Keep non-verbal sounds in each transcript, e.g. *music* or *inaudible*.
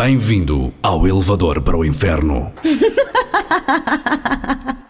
Bem-vindo ao elevador para o inferno. *laughs*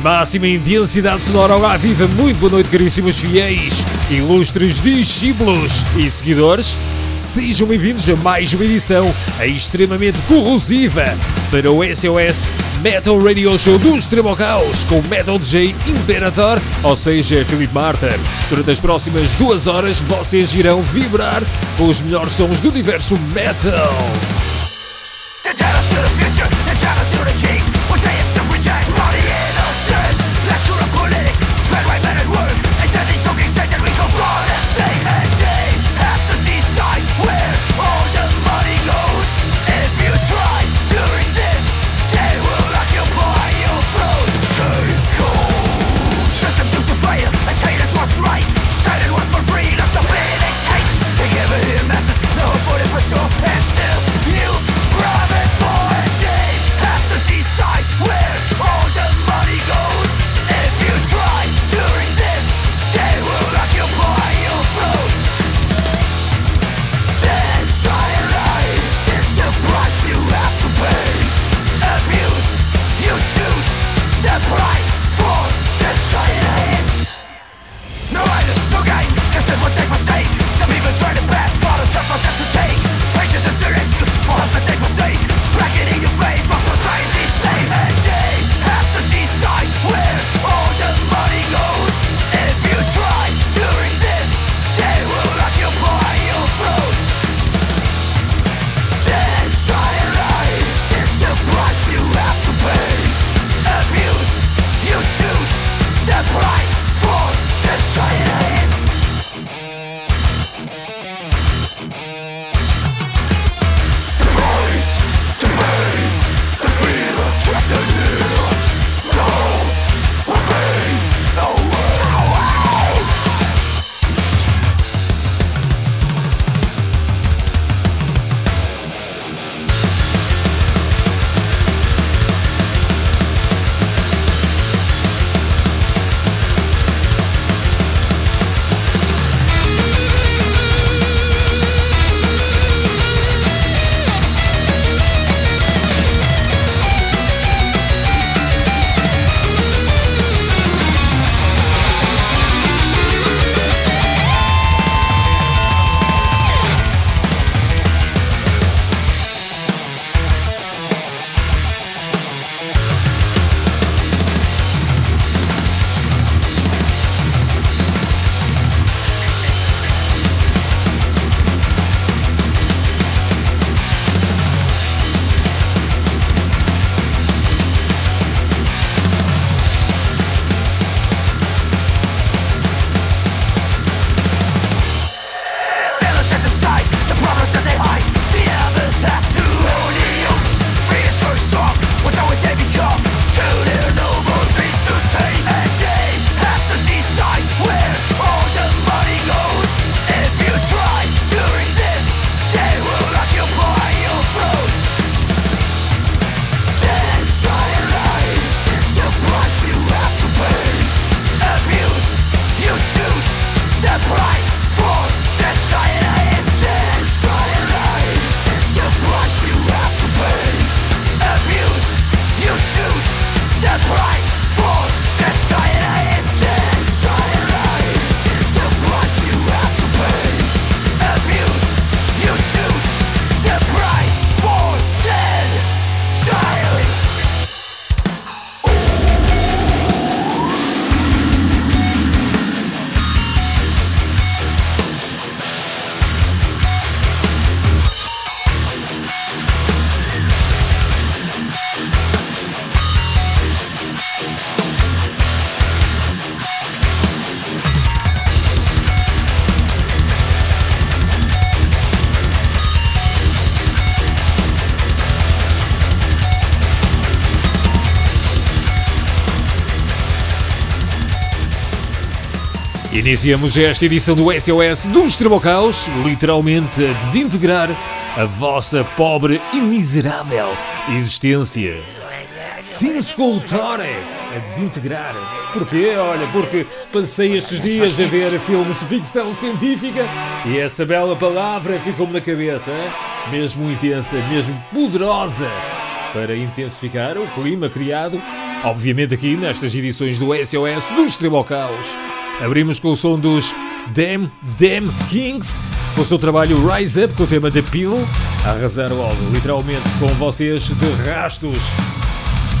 máxima intensidade sonora ao viva. Muito boa noite, caríssimos fiéis, ilustres discípulos e seguidores. Sejam bem-vindos a mais uma edição extremamente corrosiva para o SOS Metal Radio Show do Extremo Caos com Metal DJ Imperator, ou seja, Felipe Martin. Durante as próximas duas horas vocês irão vibrar com os melhores sons do universo metal. Iniciamos esta edição do SOS do Extremocaus, literalmente a desintegrar a vossa pobre e miserável existência. Sim, escultore, a desintegrar. Porquê? Olha, porque passei estes dias a ver filmes de ficção científica e essa bela palavra ficou-me na cabeça, mesmo intensa, mesmo poderosa, para intensificar o clima criado Obviamente aqui nestas edições do SOS dos Tribocaus. Abrimos com o som dos Damn Damn Kings, com o seu trabalho Rise Up com o tema The Pill, a arrasar logo, literalmente com vocês de rastos.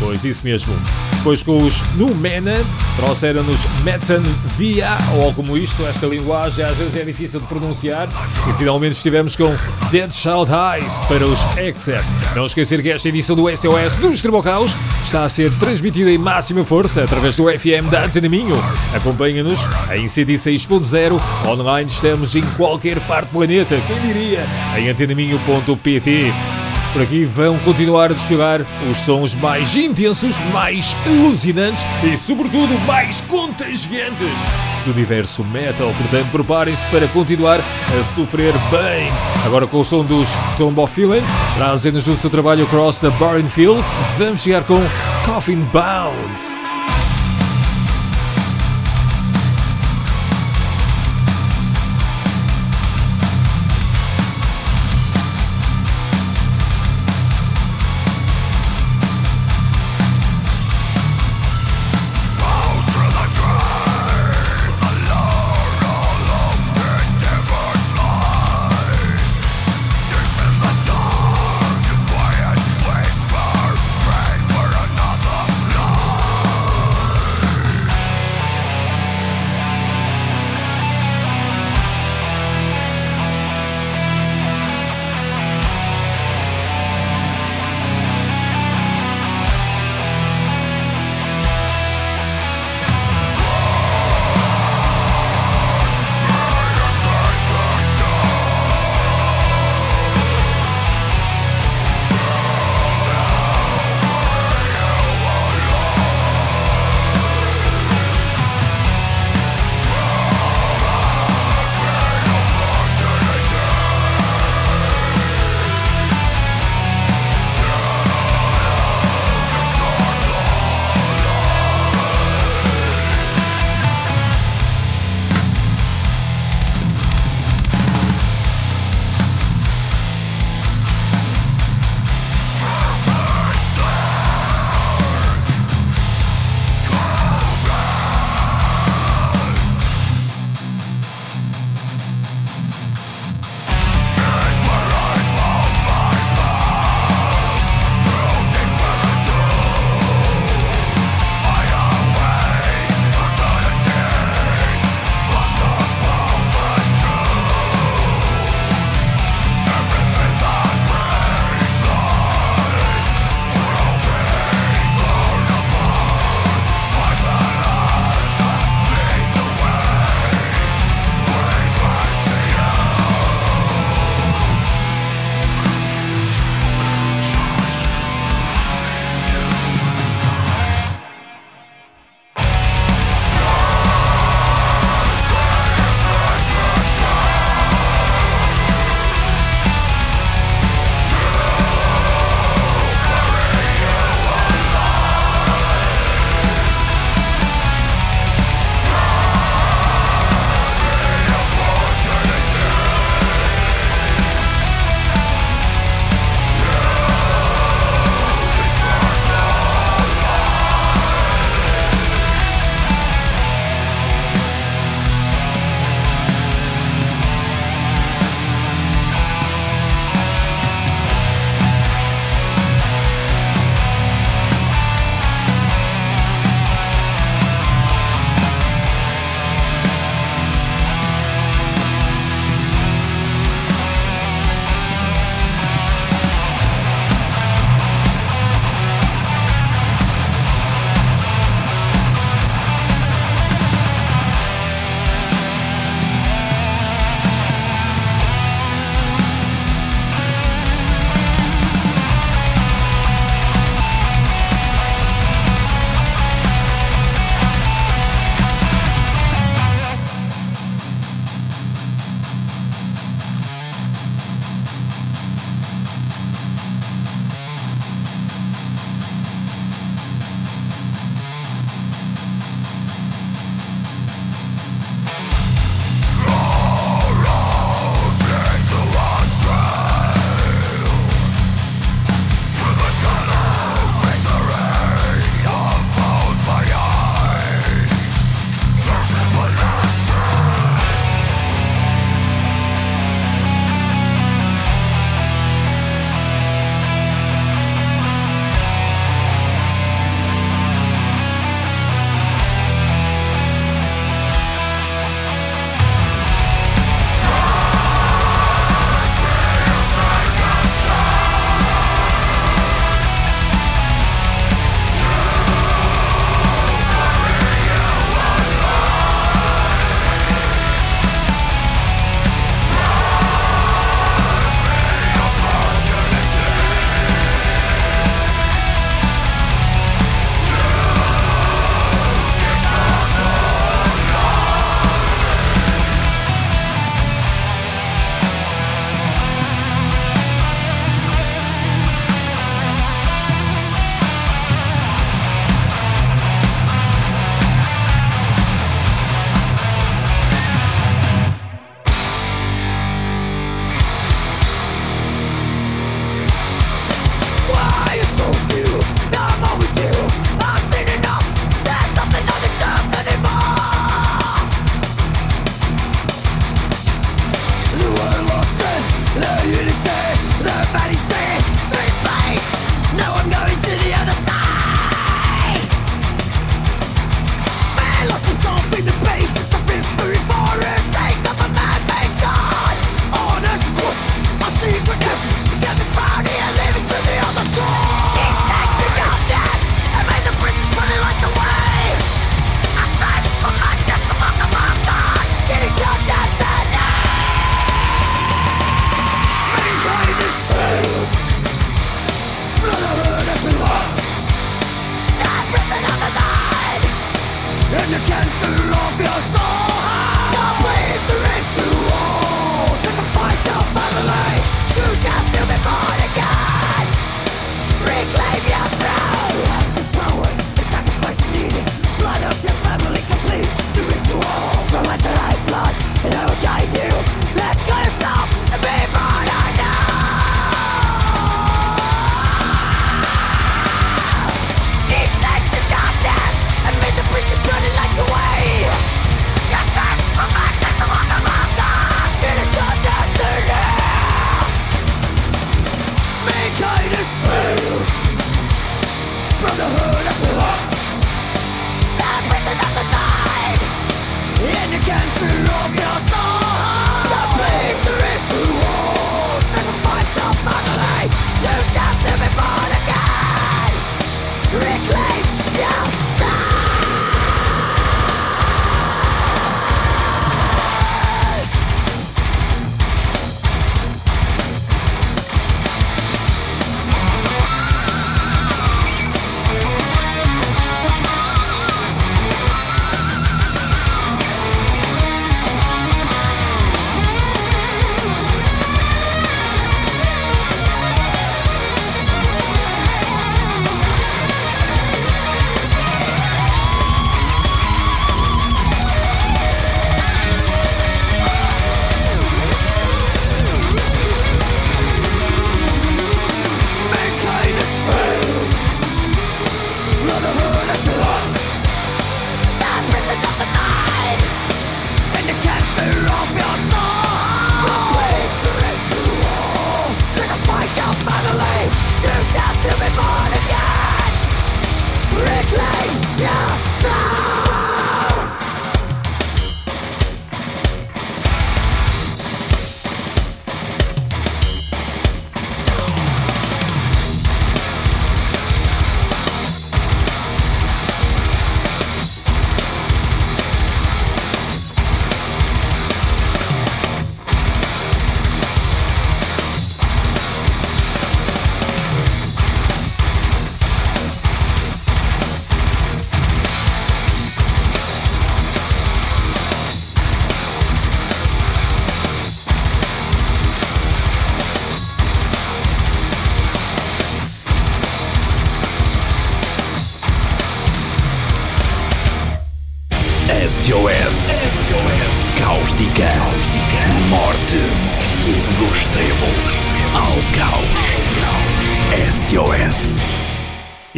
Pois isso mesmo. Depois com os Numena, trouxeram-nos Medicine Via, ou como isto, esta linguagem às vezes é difícil de pronunciar. E finalmente estivemos com Dead Shout Eyes para os Except. Não esquecer que esta edição do SOS dos Tribocaus está a ser transmitida em máxima força através do FM da Antena Minho. Acompanha-nos em 106.0, online estamos em qualquer parte do planeta, quem diria, em antenaminho.pt. Por aqui vão continuar a desfilar os sons mais intensos, mais alucinantes e, sobretudo, mais contagiantes do universo metal. Portanto, preparem-se para continuar a sofrer bem. Agora com o som dos Tomb of Finland, trazendo-nos o seu trabalho Across the Barren Fields, vamos chegar com Coffin Bound.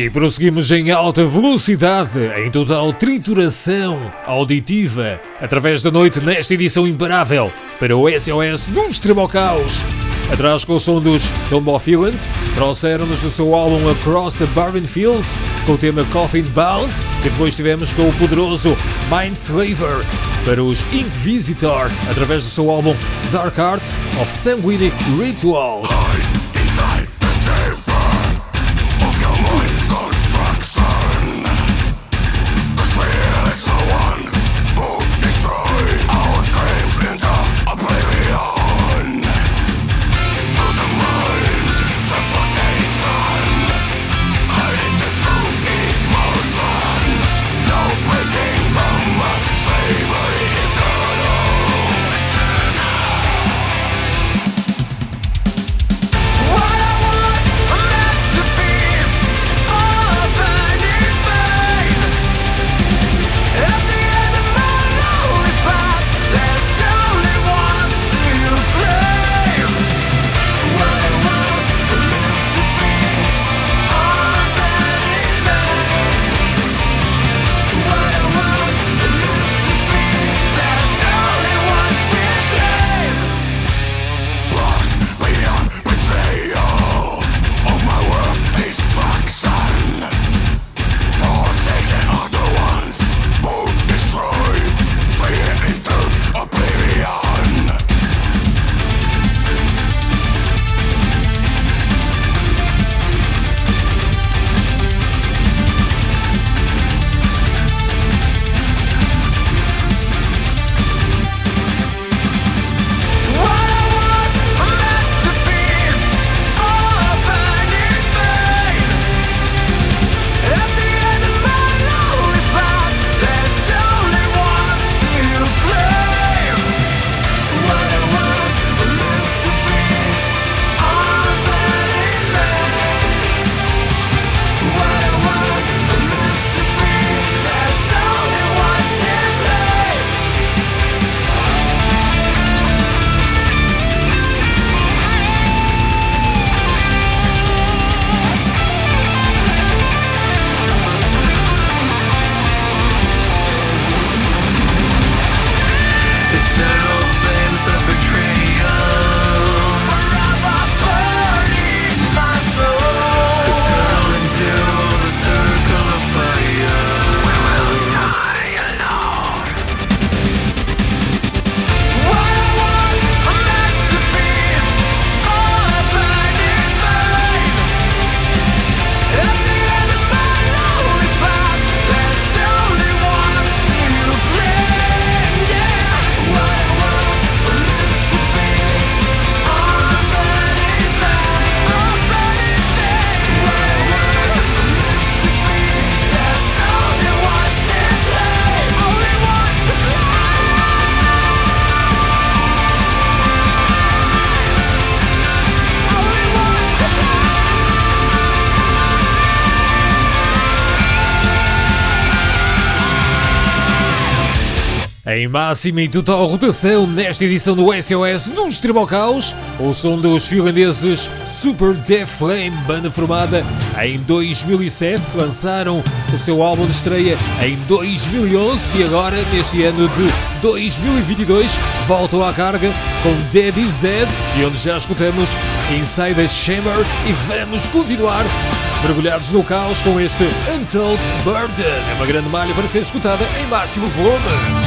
E prosseguimos em alta velocidade, em total trituração auditiva, através da noite nesta edição imparável para o SOS do Extremo ao Caos. Atrás com o som dos Healand, trouxeram-nos do seu álbum Across the Barren Fields com o tema Coffin Bound, e depois tivemos com o poderoso Mind Slaver para os Inquisitor, através do seu álbum Dark Arts of Sanguinic Rituals. Máxima e total rotação nesta edição do SOS do Extremo Caos, o som dos finlandeses Super Death Flame, banda formada em 2007, lançaram o seu álbum de estreia em 2011 e agora, neste ano de 2022, voltam à carga com Dead is Dead e onde já escutamos Inside the Chamber e vamos continuar mergulhados no caos com este Untold Burden. É uma grande malha para ser escutada em máximo volume.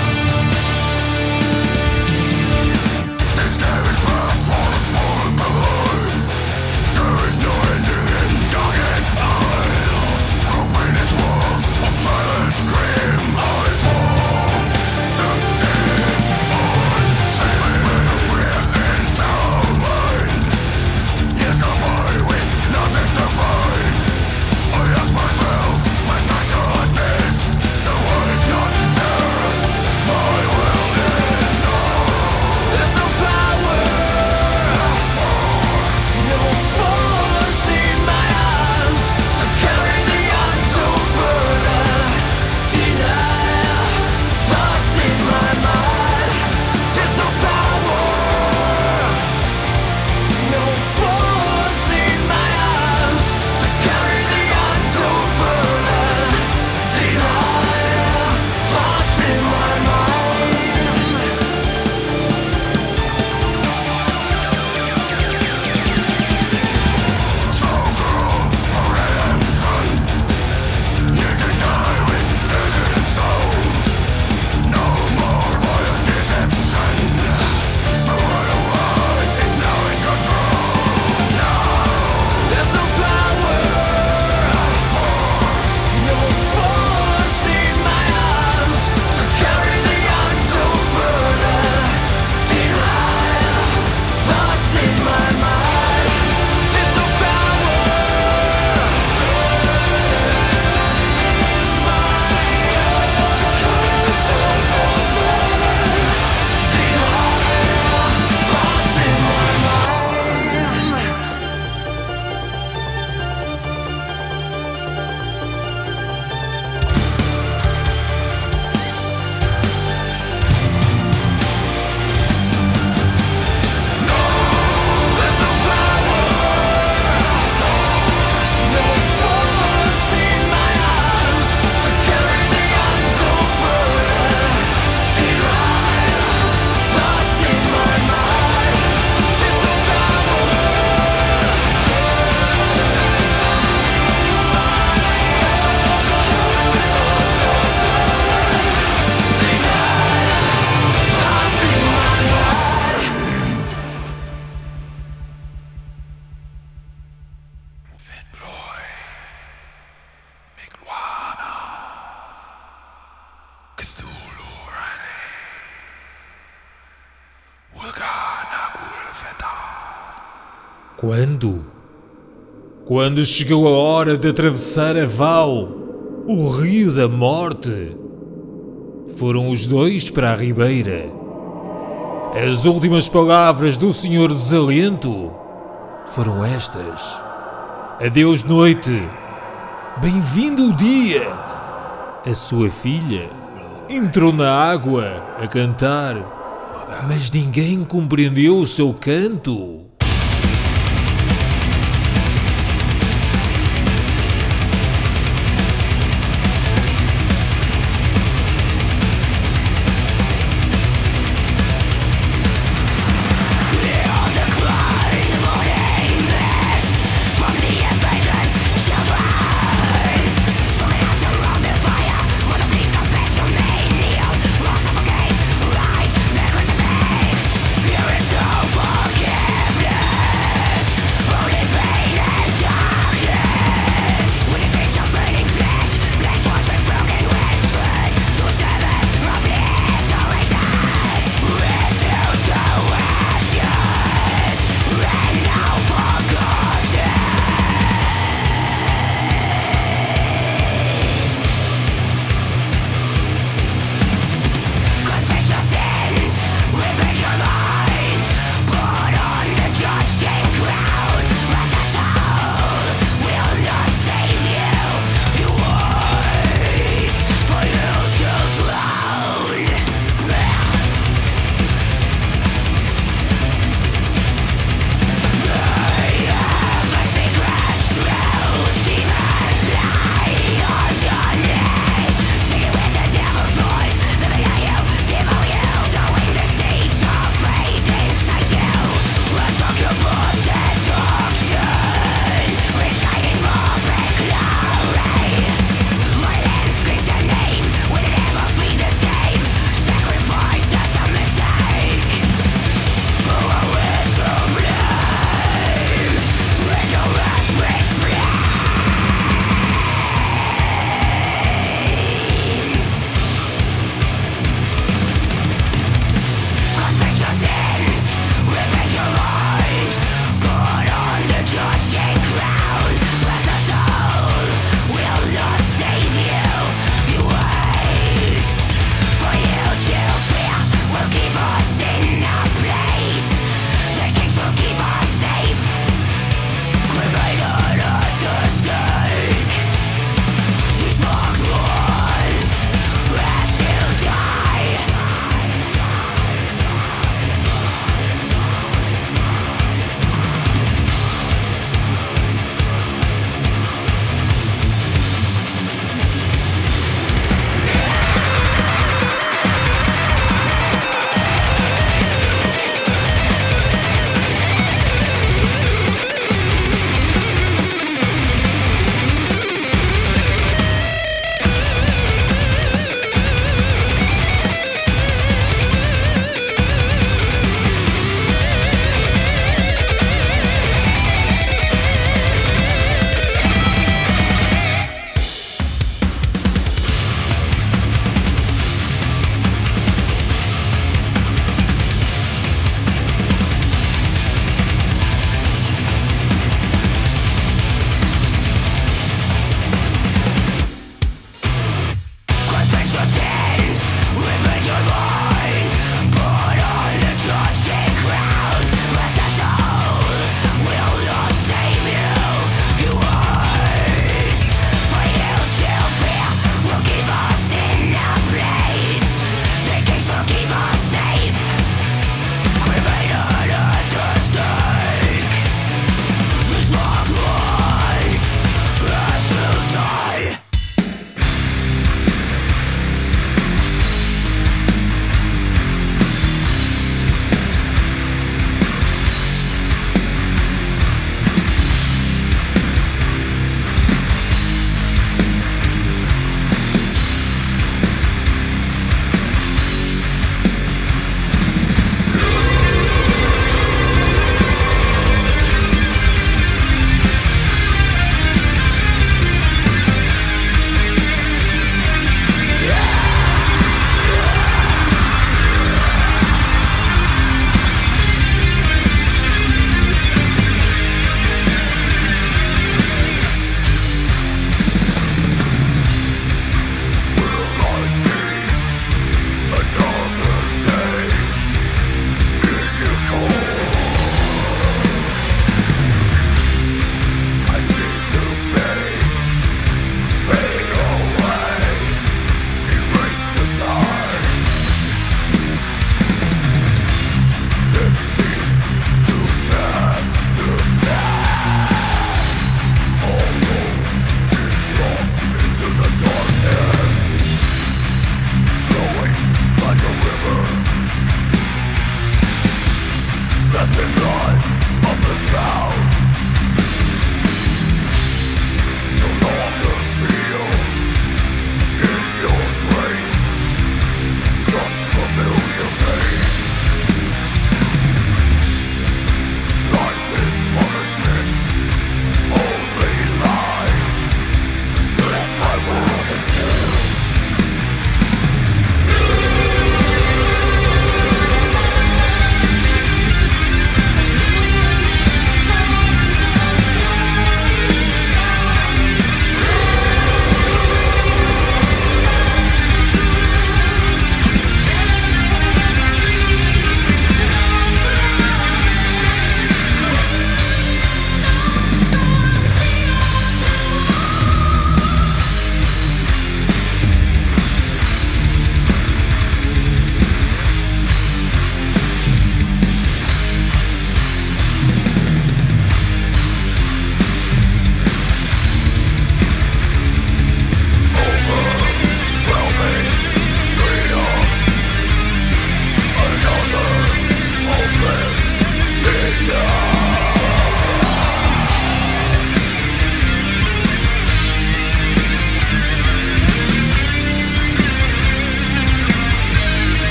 Quando chegou a hora de atravessar a Val, o rio da morte, foram os dois para a ribeira. As últimas palavras do Senhor Desalento foram estas: Adeus, noite. Bem-vindo o dia. A sua filha entrou na água a cantar, mas ninguém compreendeu o seu canto.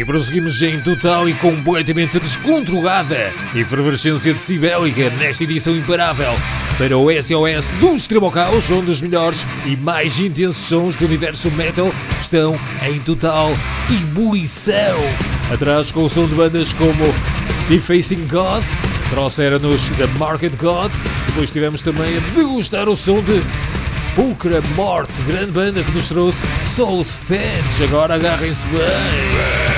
E prosseguimos em total e completamente descontrolada efervescência decibélica nesta edição imparável para o SOS do Extremo ao Caos, onde os melhores e mais intensos sons do universo metal estão em total ebulição. Atrás com o som de bandas como Defacing God, trouxeram-nos The Market God, depois tivemos também a degustar o som de Pulcra Morte, grande banda que nos trouxe Soul Stench. Agora agarrem-se bem.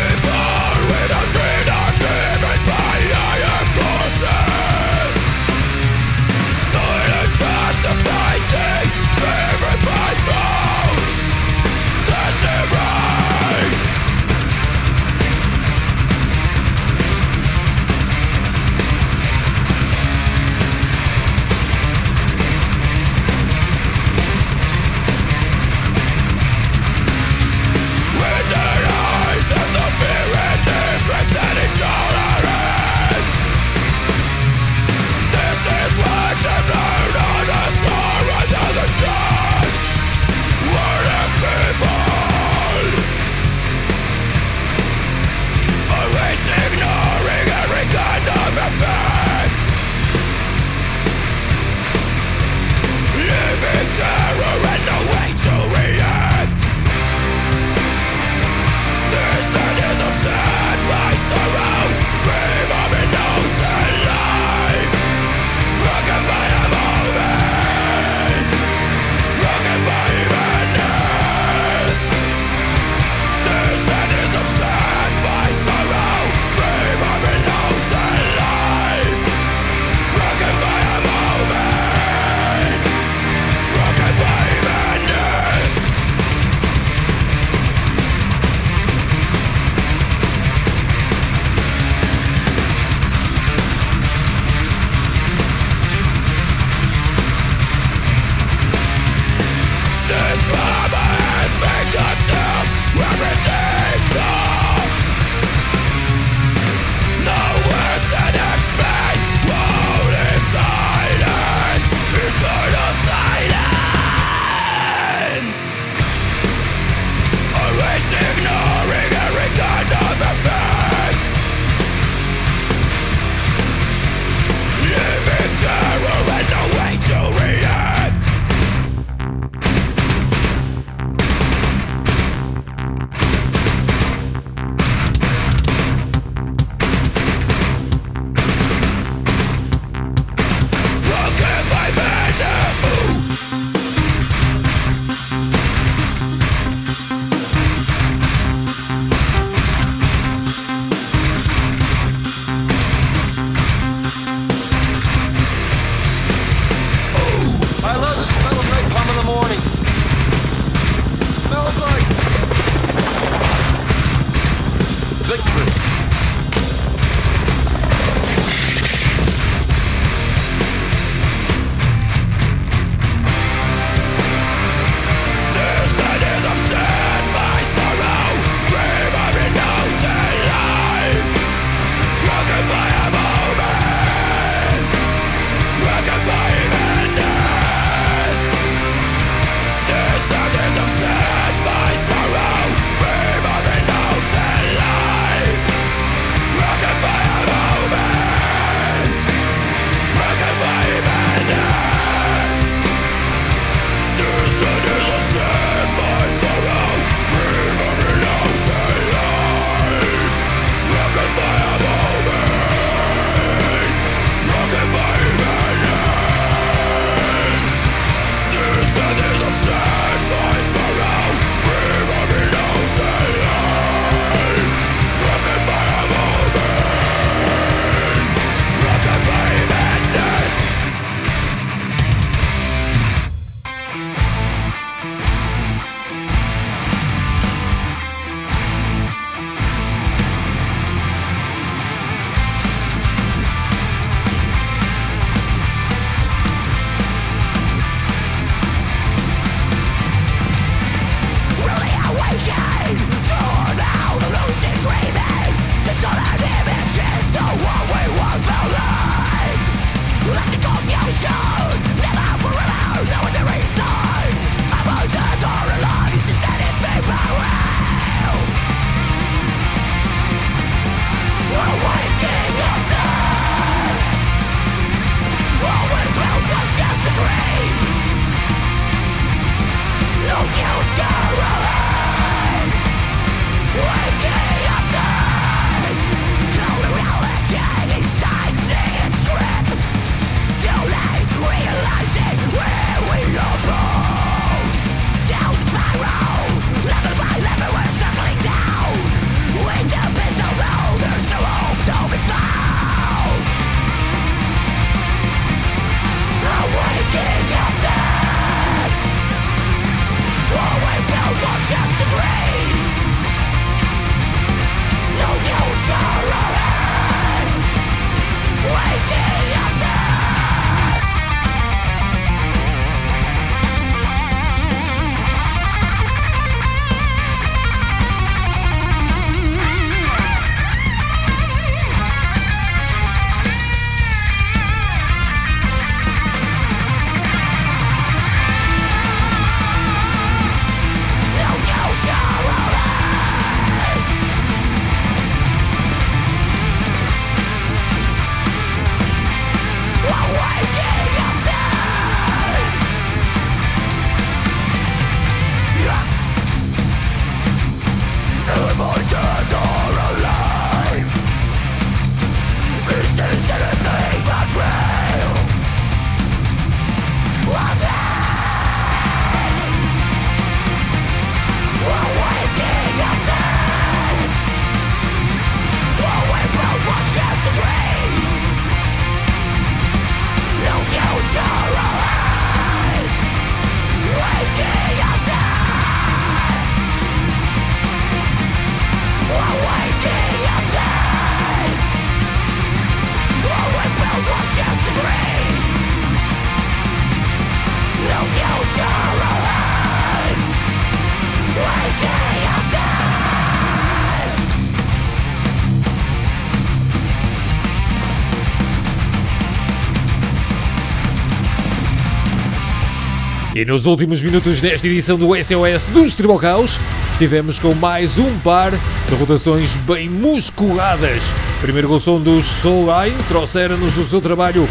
E nos últimos minutos desta edição do SOS dos Tribal Caos, estivemos com mais um par de rotações bem musculadas. Primeiro com o som dos Soul Line, trouxeram-nos o seu trabalho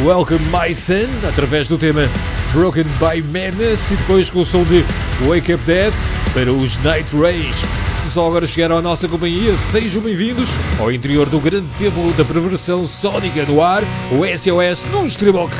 Welcome My Son, através do tema Broken by Madness, e depois com o som de Wake Up Dead para os Night Rage. Se só agora chegaram à nossa companhia, sejam bem-vindos ao interior do grande templo da perversão sónica no ar, o SOS dos Tribal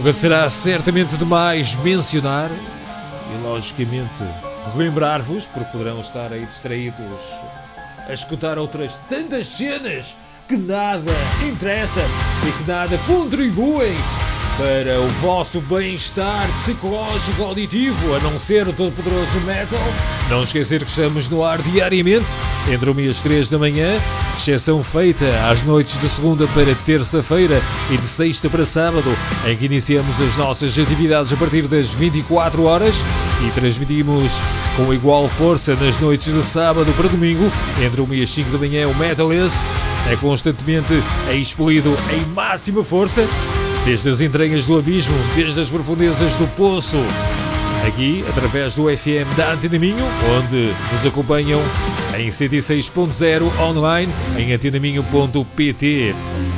nunca será certamente demais mencionar e, logicamente, relembrar-vos, porque poderão estar aí distraídos a escutar outras tantas cenas que nada interessam e que nada contribuem para o vosso bem-estar psicológico auditivo, a não ser o todo-poderoso metal. Não esquecer que estamos no ar diariamente, entre 1 e as 3 da manhã, exceção feita às noites de segunda para terça-feira e de sexta para sábado, em que iniciamos as nossas atividades a partir das 24 horas e transmitimos com igual força nas noites de sábado para domingo, entre 1 e as 5 da manhã, o Metalist é constantemente expelido em máxima força desde as entranhas do abismo, desde as profundezas do poço. Aqui, através do FM da Antena Minho, onde nos acompanham em 106.0 online em antenaminho.pt.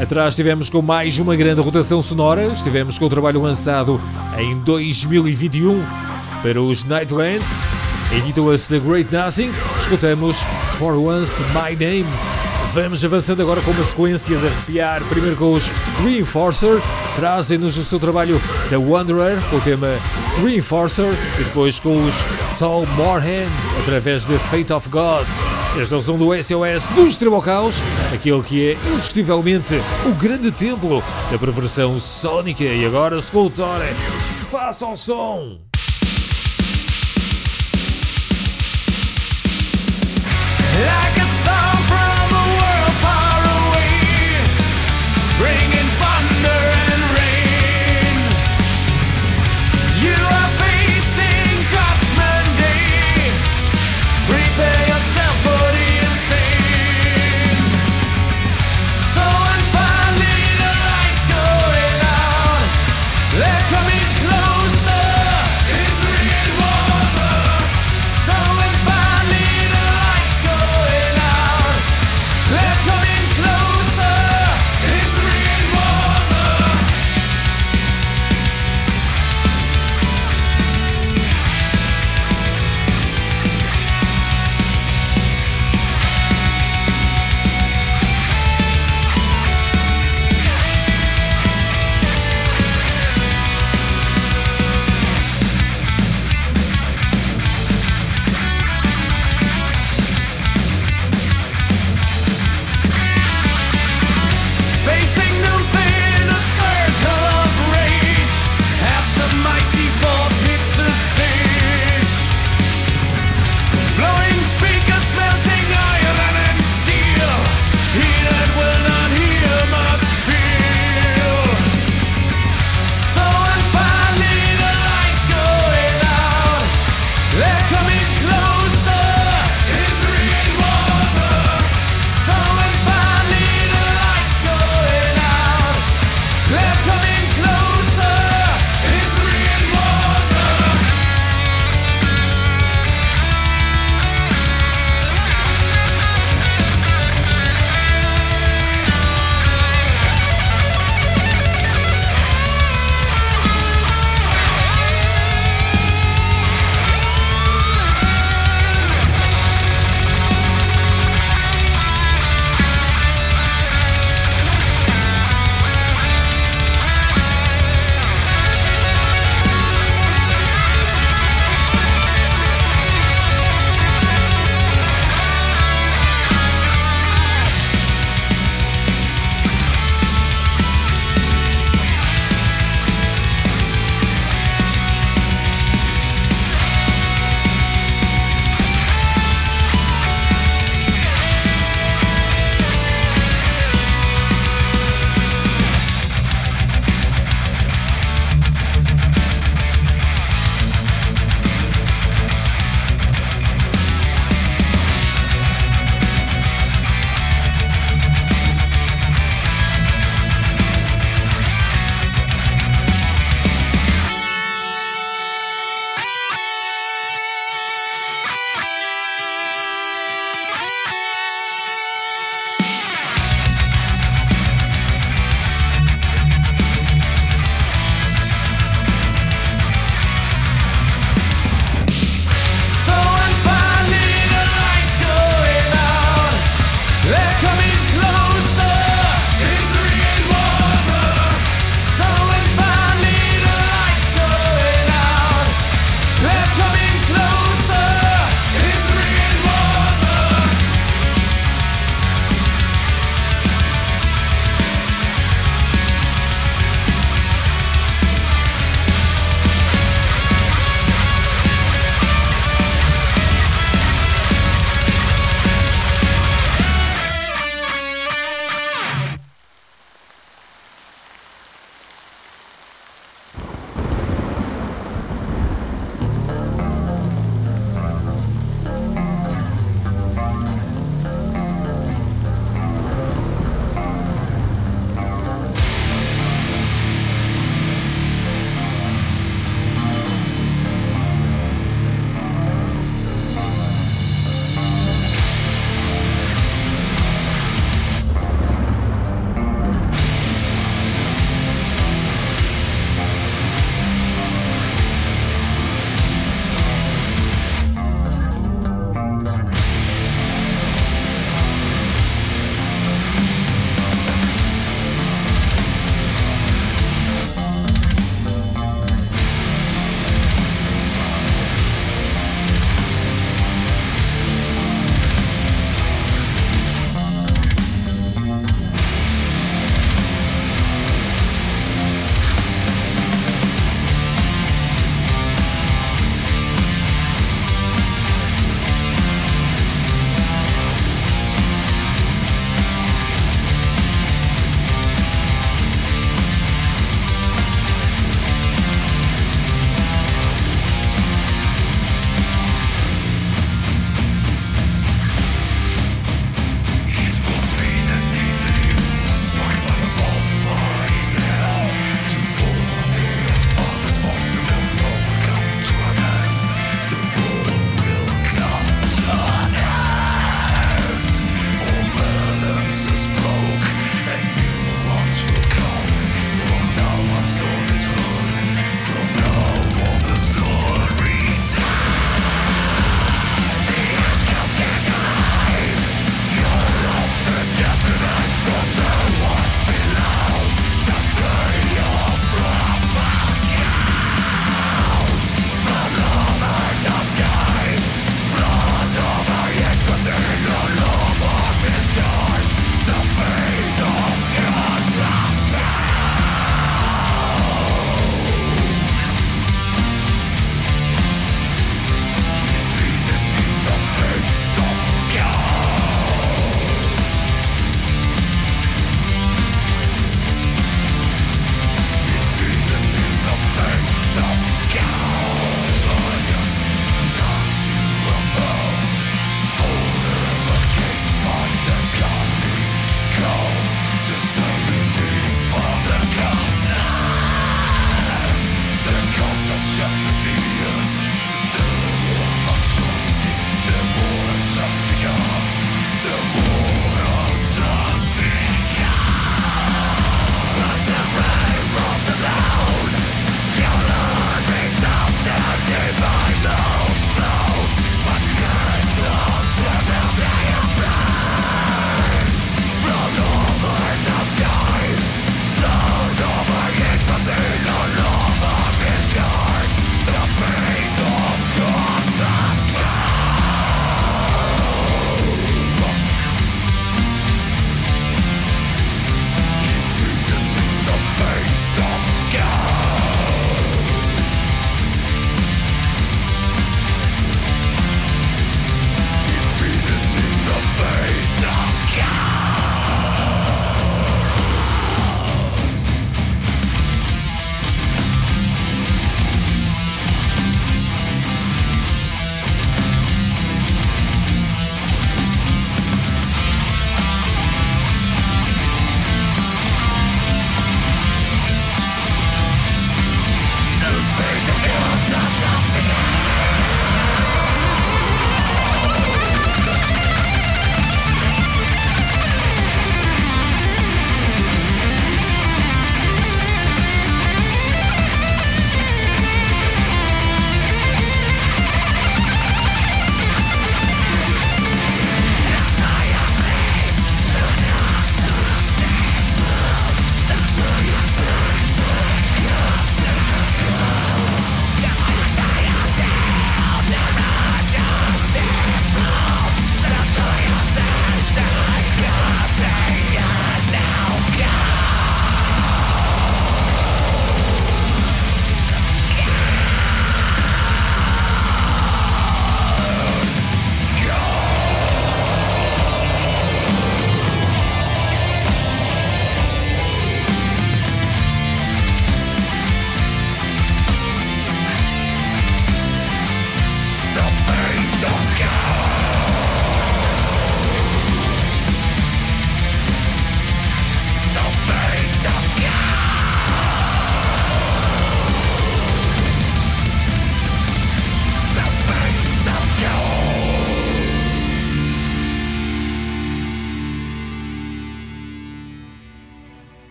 Atrás estivemos com mais uma grande rotação sonora, estivemos com o trabalho lançado em 2021 para os Nightland. Editou-se The Great Nothing, escutamos For Once My Name. Vamos avançando agora com uma sequência de arrepiar, primeiro com os Reinforcer, trazem-nos o seu trabalho The Wanderer, com o tema Reinforcer, e depois com os Tall Morhen, através de Fate of God. Esta é o som do SOS dos Trimocaus, aquele que é indiscutivelmente o grande templo da perversão sónica. E agora, Sculptore, faça o som!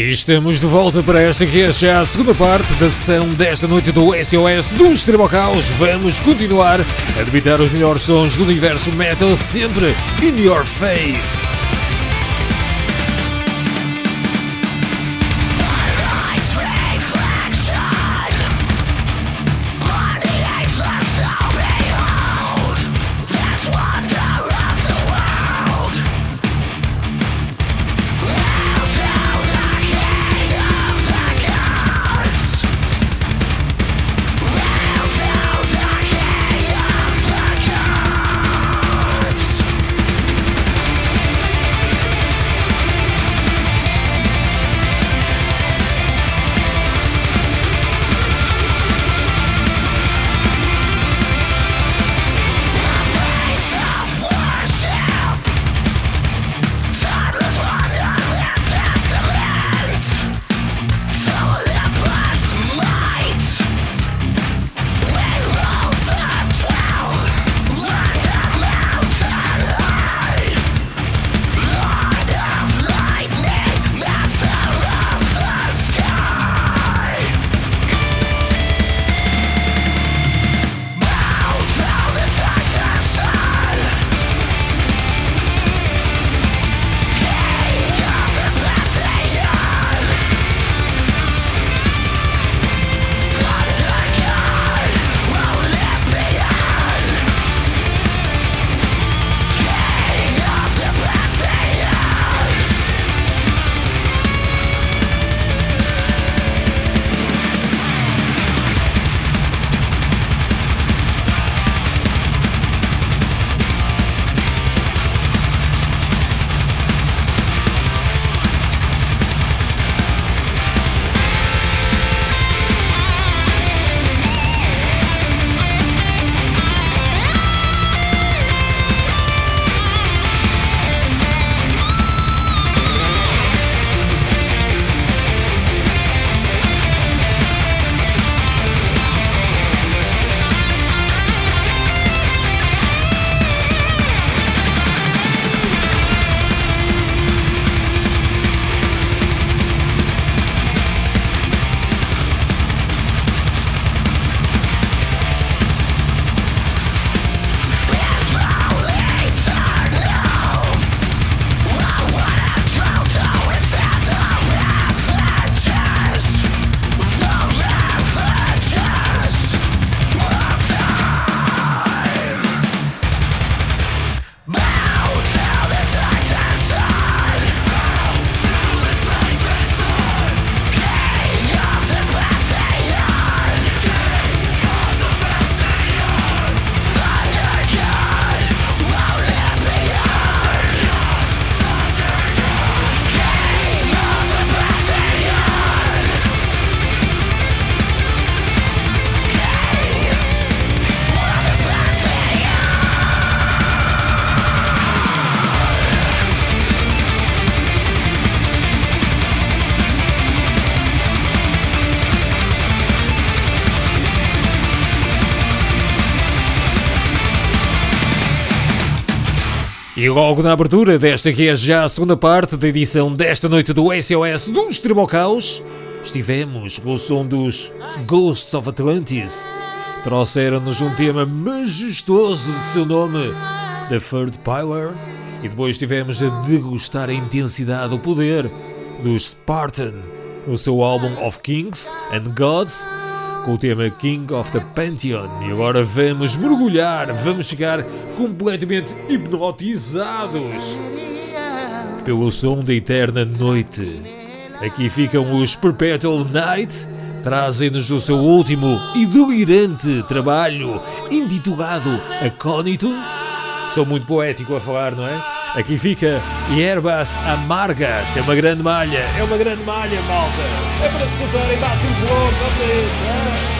E estamos de volta para esta que é já a segunda parte da sessão desta noite do SOS do Extremo Caos. Vamos continuar a debitar os melhores sons do universo metal sempre in your face. E logo na abertura desta que é já a segunda parte da edição desta noite do SOS do Extremo Caos, estivemos com o som dos Ghosts of Atlantis. Trouxeram-nos um tema majestoso de seu nome, The Third Power, e depois estivemos a degustar a intensidade, o poder dos Spartan no seu álbum Of Kings and Gods, com o tema King of the Pantheon. E agora vamos mergulhar, vamos chegar completamente hipnotizados pelo som da eterna noite. Aqui ficam os Perpetual Night, trazem-nos o seu último e delirante trabalho intitulado Aconitum. Sou muito poético a falar, não é? Aqui fica Yerbas Amargas. É uma grande malha. É uma grande malha, malta. É para escutarem máximo volume. Vamos a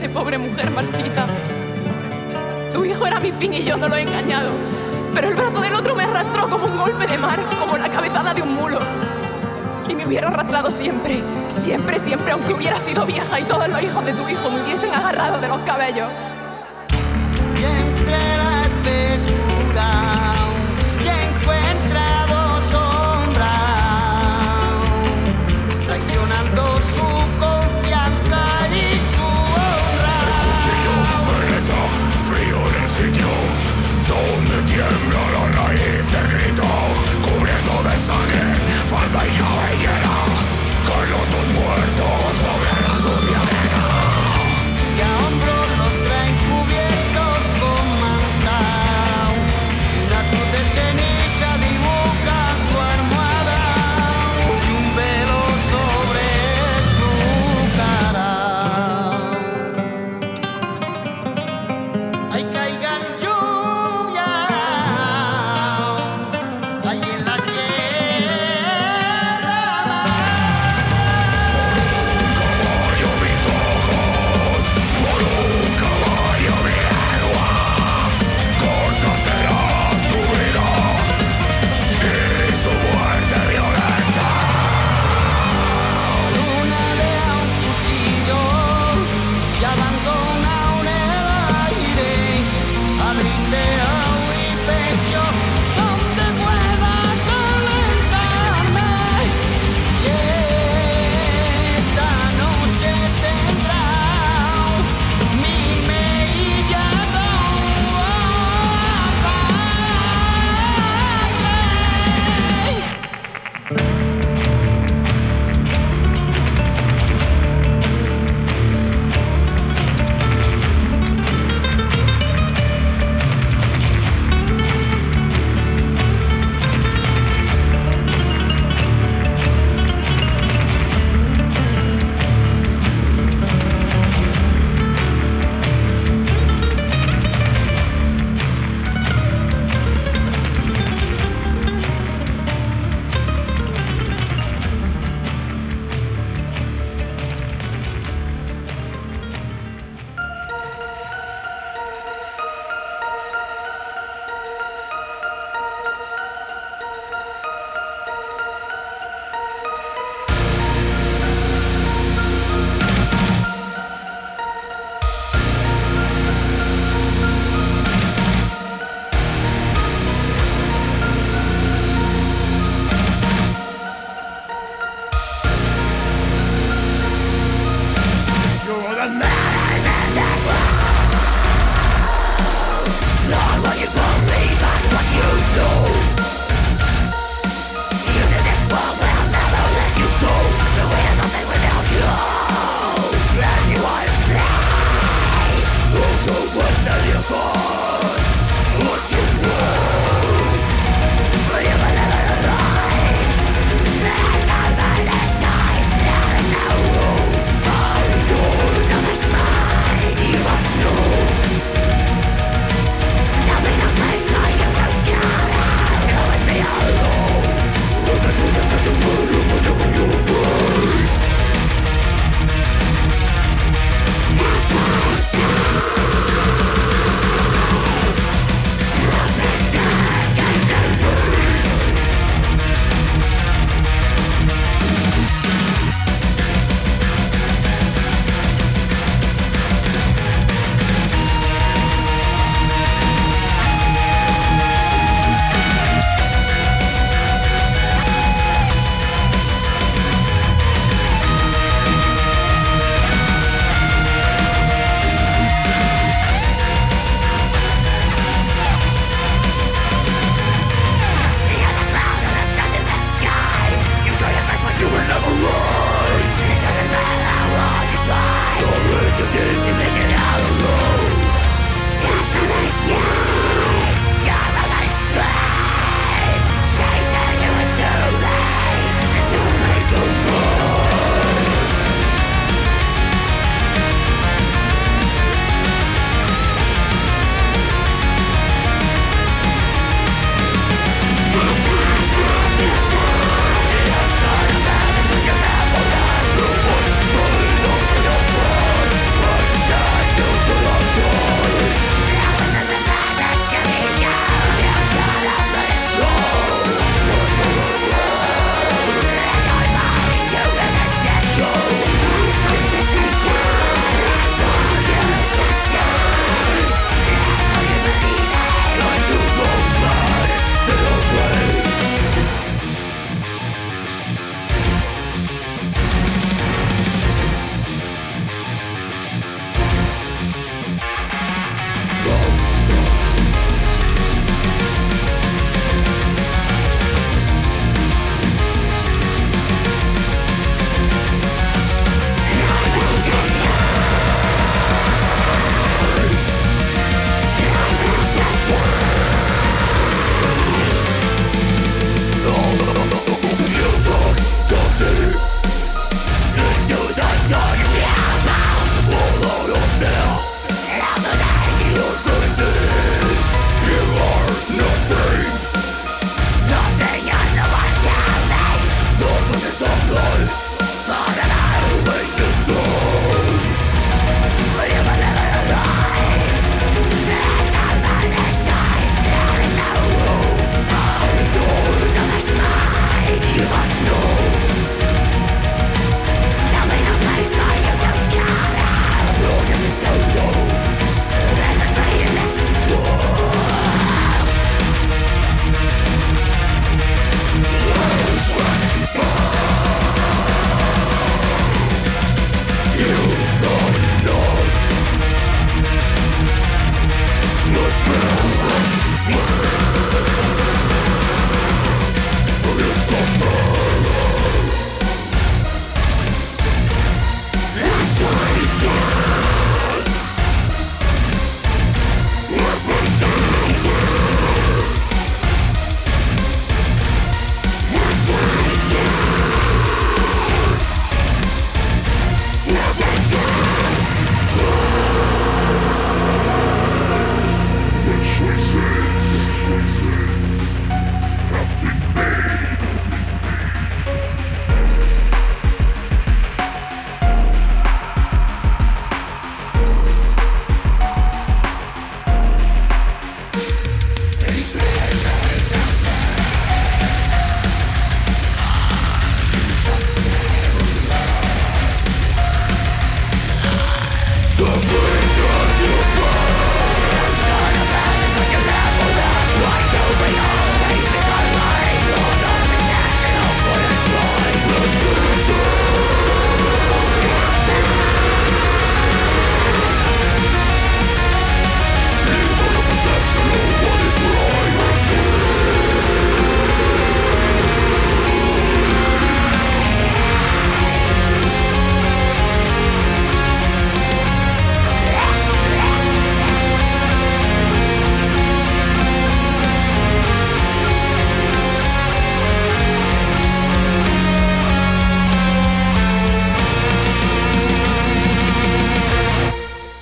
de pobre mujer marchita. Tu hijo era mi fin y yo no lo he engañado. Pero el brazo del otro me arrastró como un golpe de mar, como la cabezada de un mulo. Y me hubiera arrastrado siempre, siempre, siempre, aunque hubiera sido vieja y todos los hijos de tu hijo me hubiesen agarrado de los cabellos.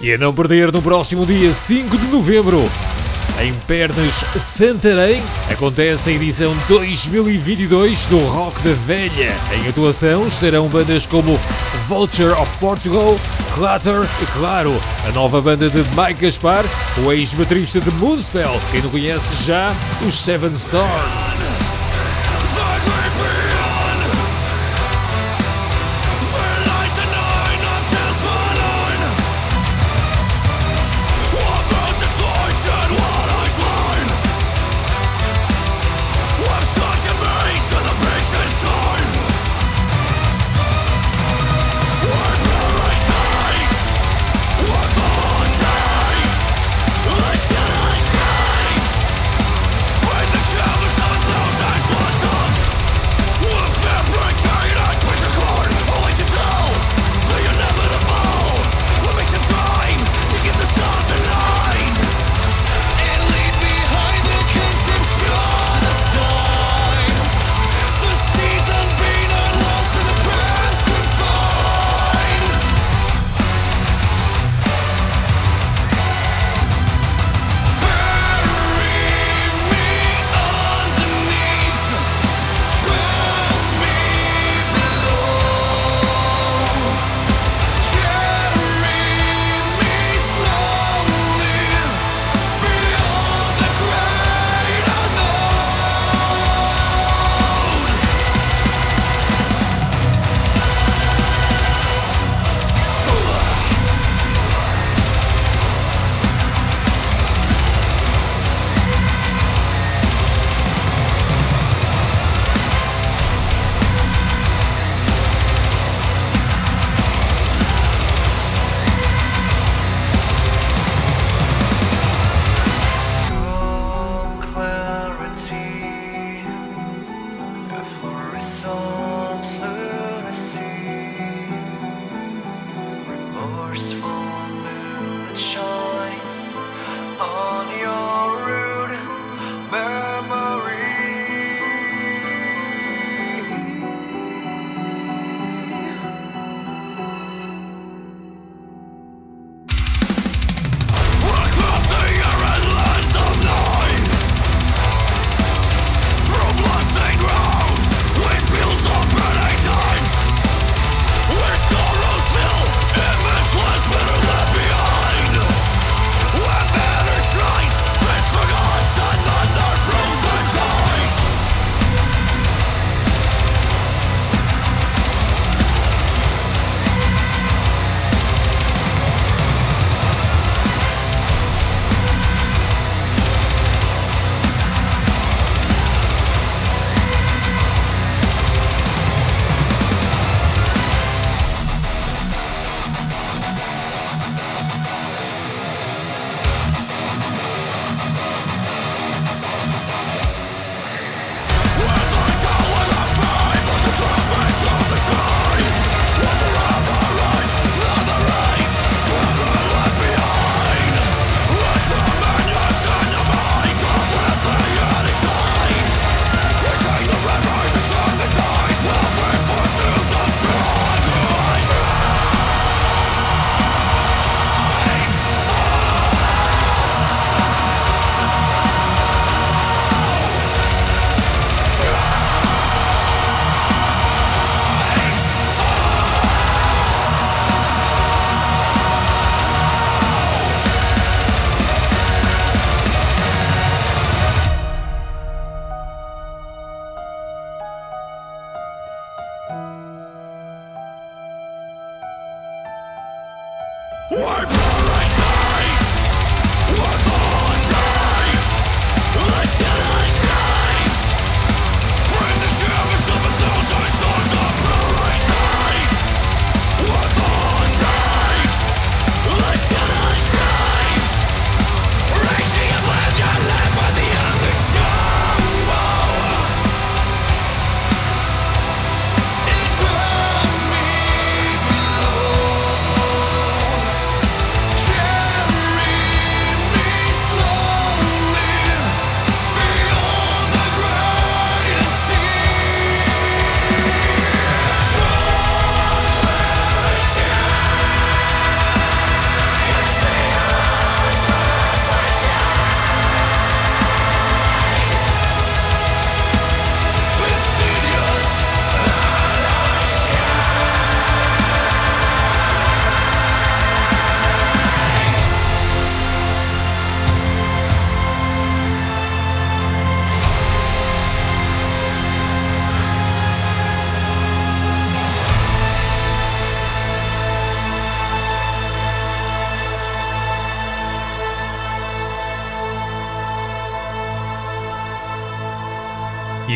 E a não perder no próximo dia 5 de novembro, em Pernas, Santarém, acontece a edição 2022 do Rock da Velha. Em atuação estarão bandas como Vulture of Portugal, Clatter e, claro, a nova banda de Mike Gaspar, o ex-baterista de Moonspell, quem não conhece já, os Seven Stars.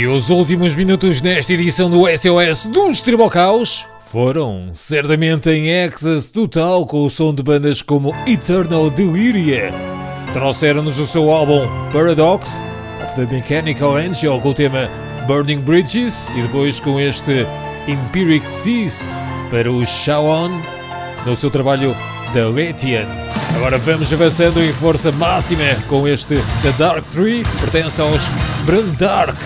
E os últimos minutos nesta edição do SOS dos Tribocaus foram certamente em excess total com o som de bandas como Eternal Deliria. Trouxeram-nos o seu álbum Paradox of the Mechanical Angel com o tema Burning Bridges e depois com este Empiric Seas para o Shaon no seu trabalho The Letian. Agora vamos avançando em força máxima com este The Dark Tree, pertence aos Brandark.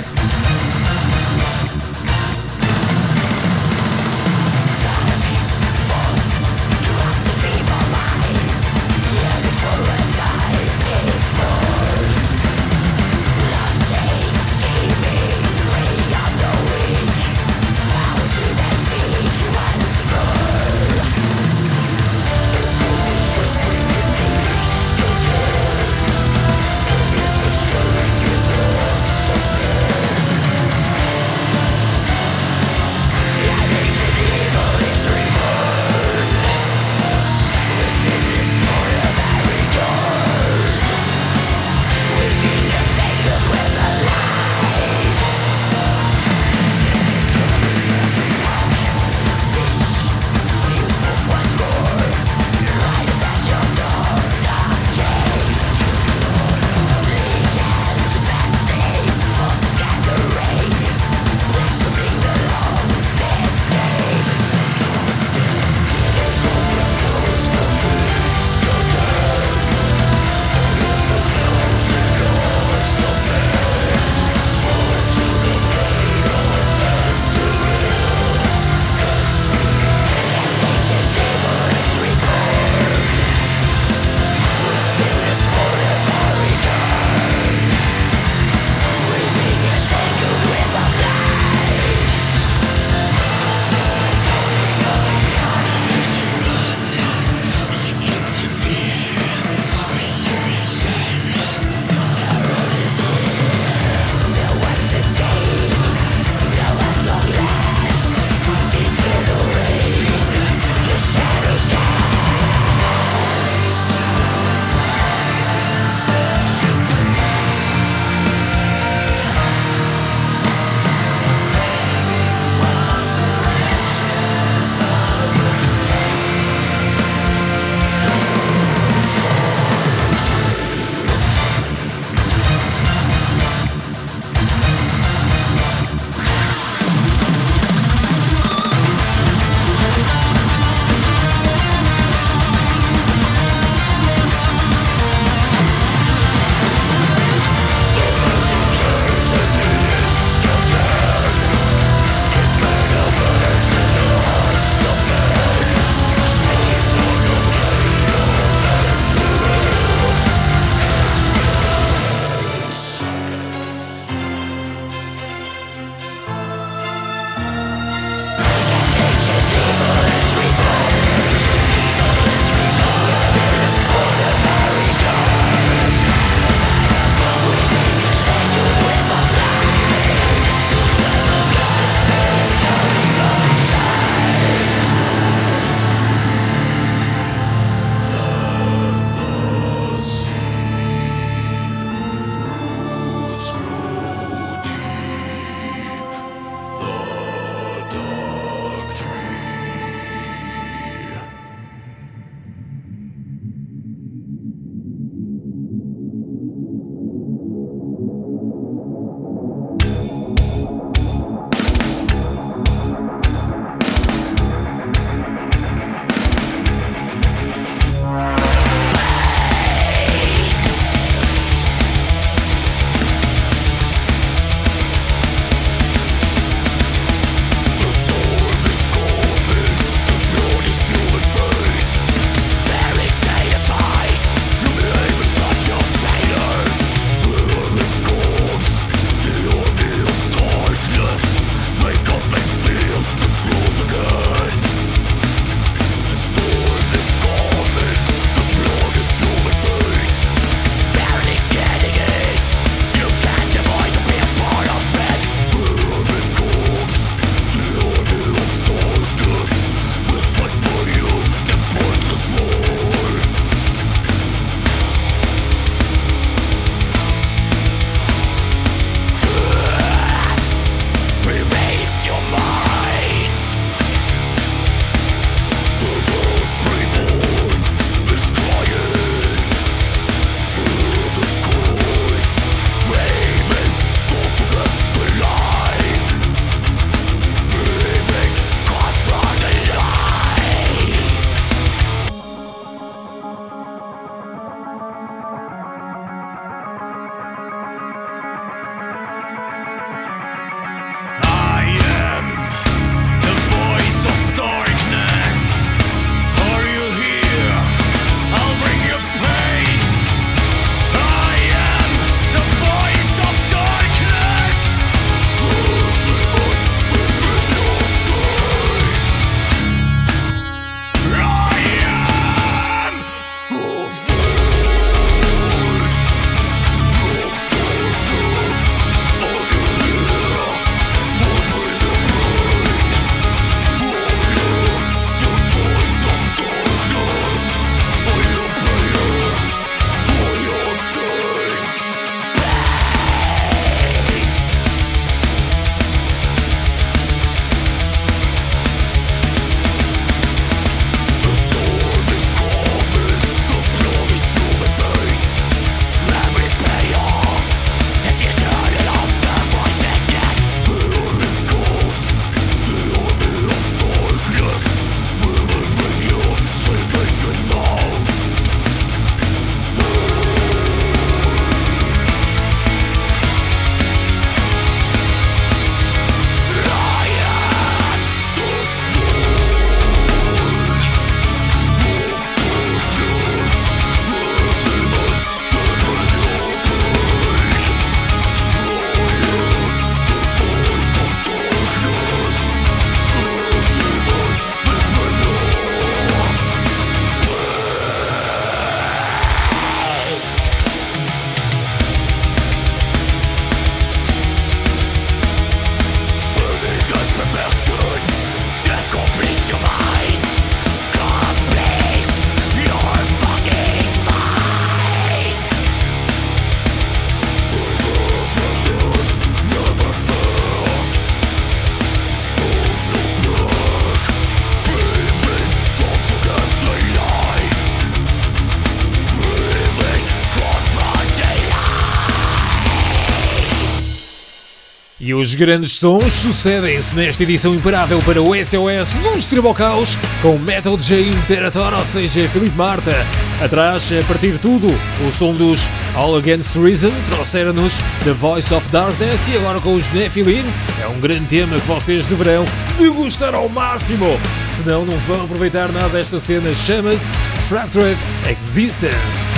Os grandes sons sucedem-se nesta edição imparável para o SOS dos Tribocaus com Metal J Imperator, ou seja, Felipe Marta. Atrás, a partir de tudo, o som dos All Against Reason trouxeram-nos The Voice of Darkness e agora com os Nephilim. É um grande tema que vocês deverão degustar ao máximo, senão não vão aproveitar nada desta cena. Chama-se Fractured Existence.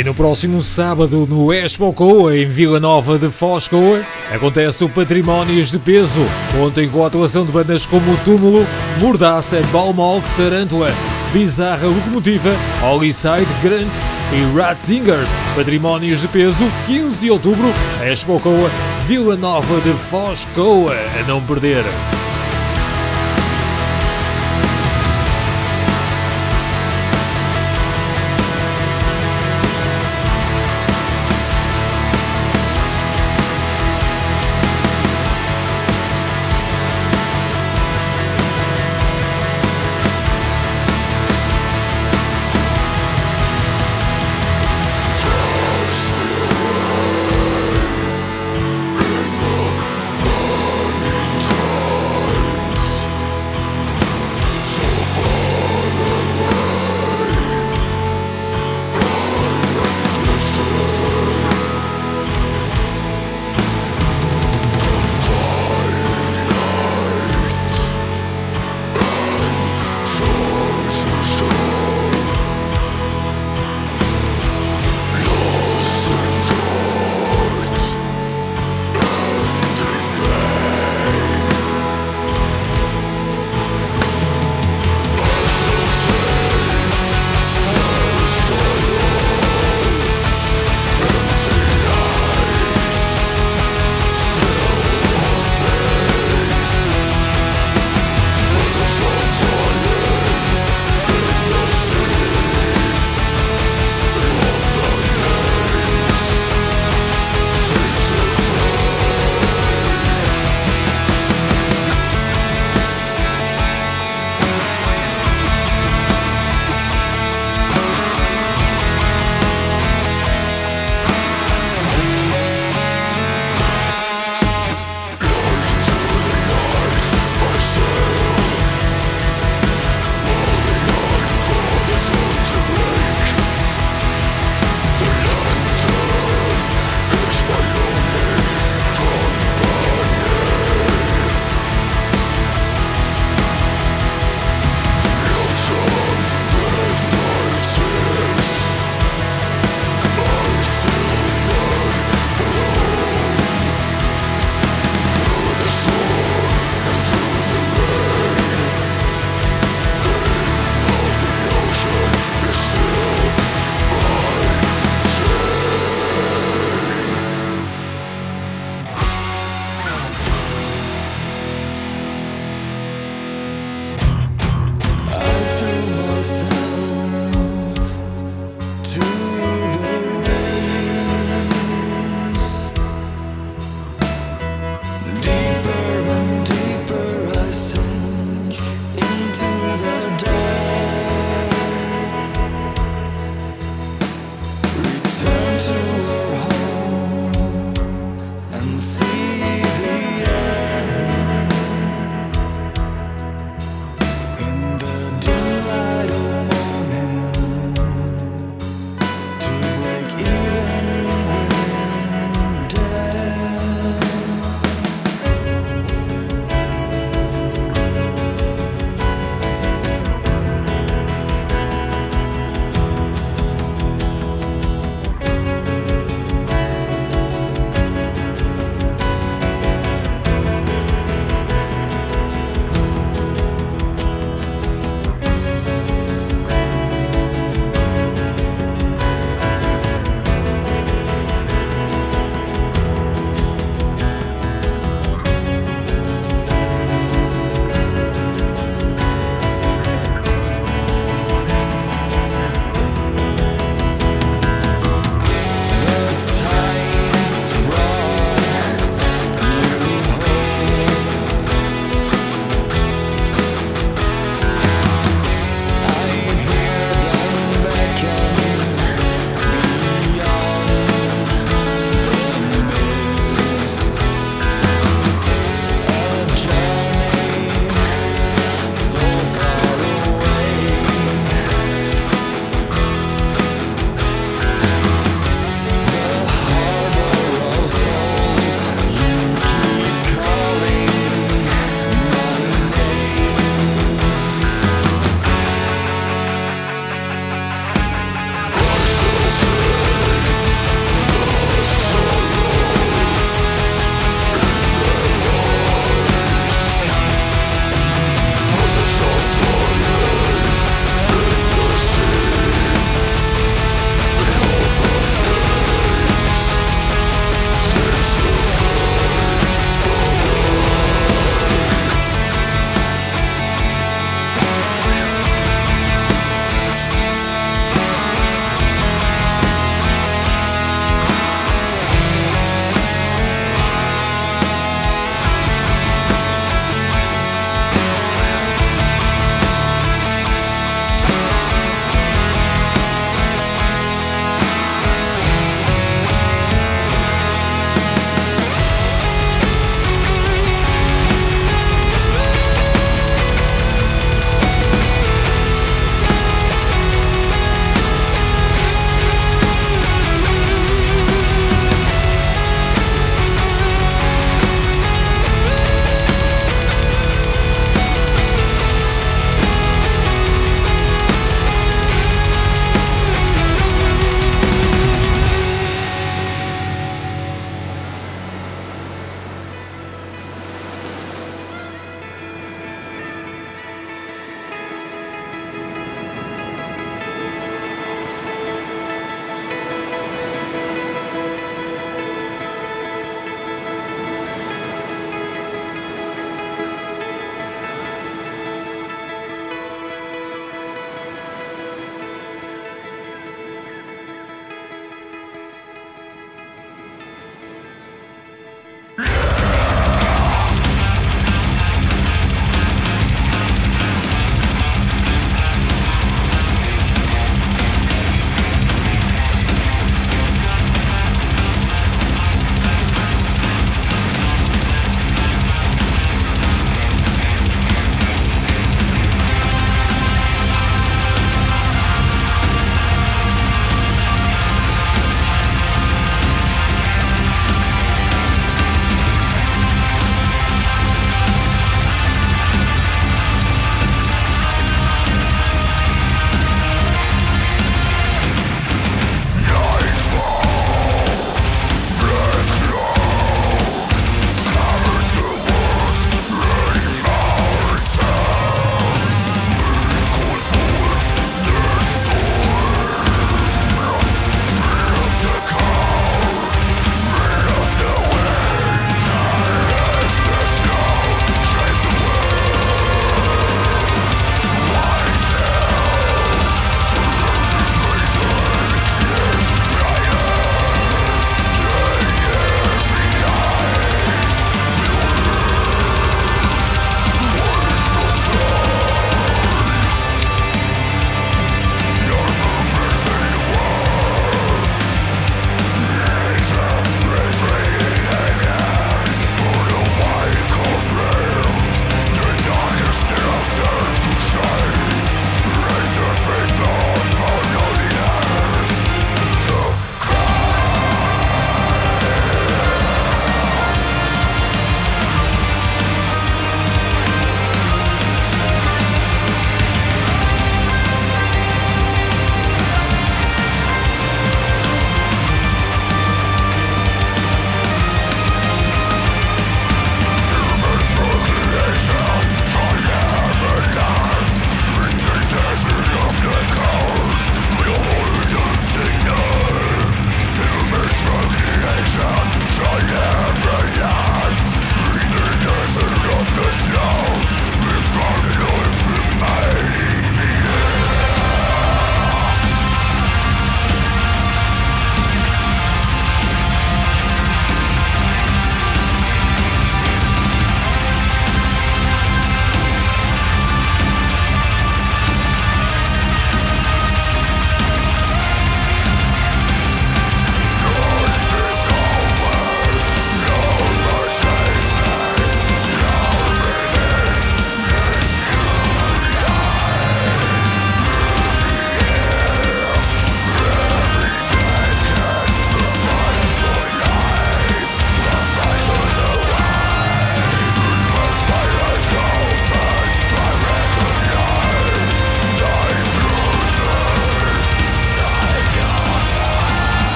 E no próximo sábado, no Expo Coa, em Vila Nova de Foz Coa, acontece o Patrimónios de Peso. Ontem com a atuação de bandas como Túmulo, Mordaça, Balmog, Tarântula, Bizarra Locomotiva, Hollyside, Grant e Ratzinger. Patrimónios de Peso, 15 de outubro, Expo Coa, Vila Nova de Foz Coa. A não perder.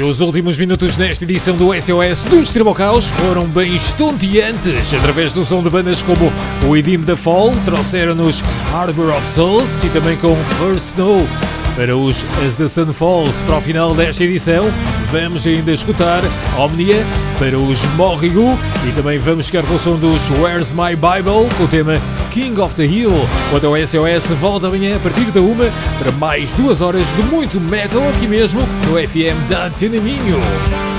E os últimos minutos nesta edição do SOS do Extremo foram bem estonteantes. Através do som de bandas como o Edim da Fall, trouxeram-nos Harbor of Souls e também com First Snow. Para os As Sun Falls, para o final desta edição, vamos ainda escutar Omnia para os Morrigu e também vamos ficar com o som dos Where's My Bible com o tema King of the Hill. Quanto ao SOS, volta amanhã a partir da uma para mais duas horas de muito metal aqui mesmo no FM da Antena Minho.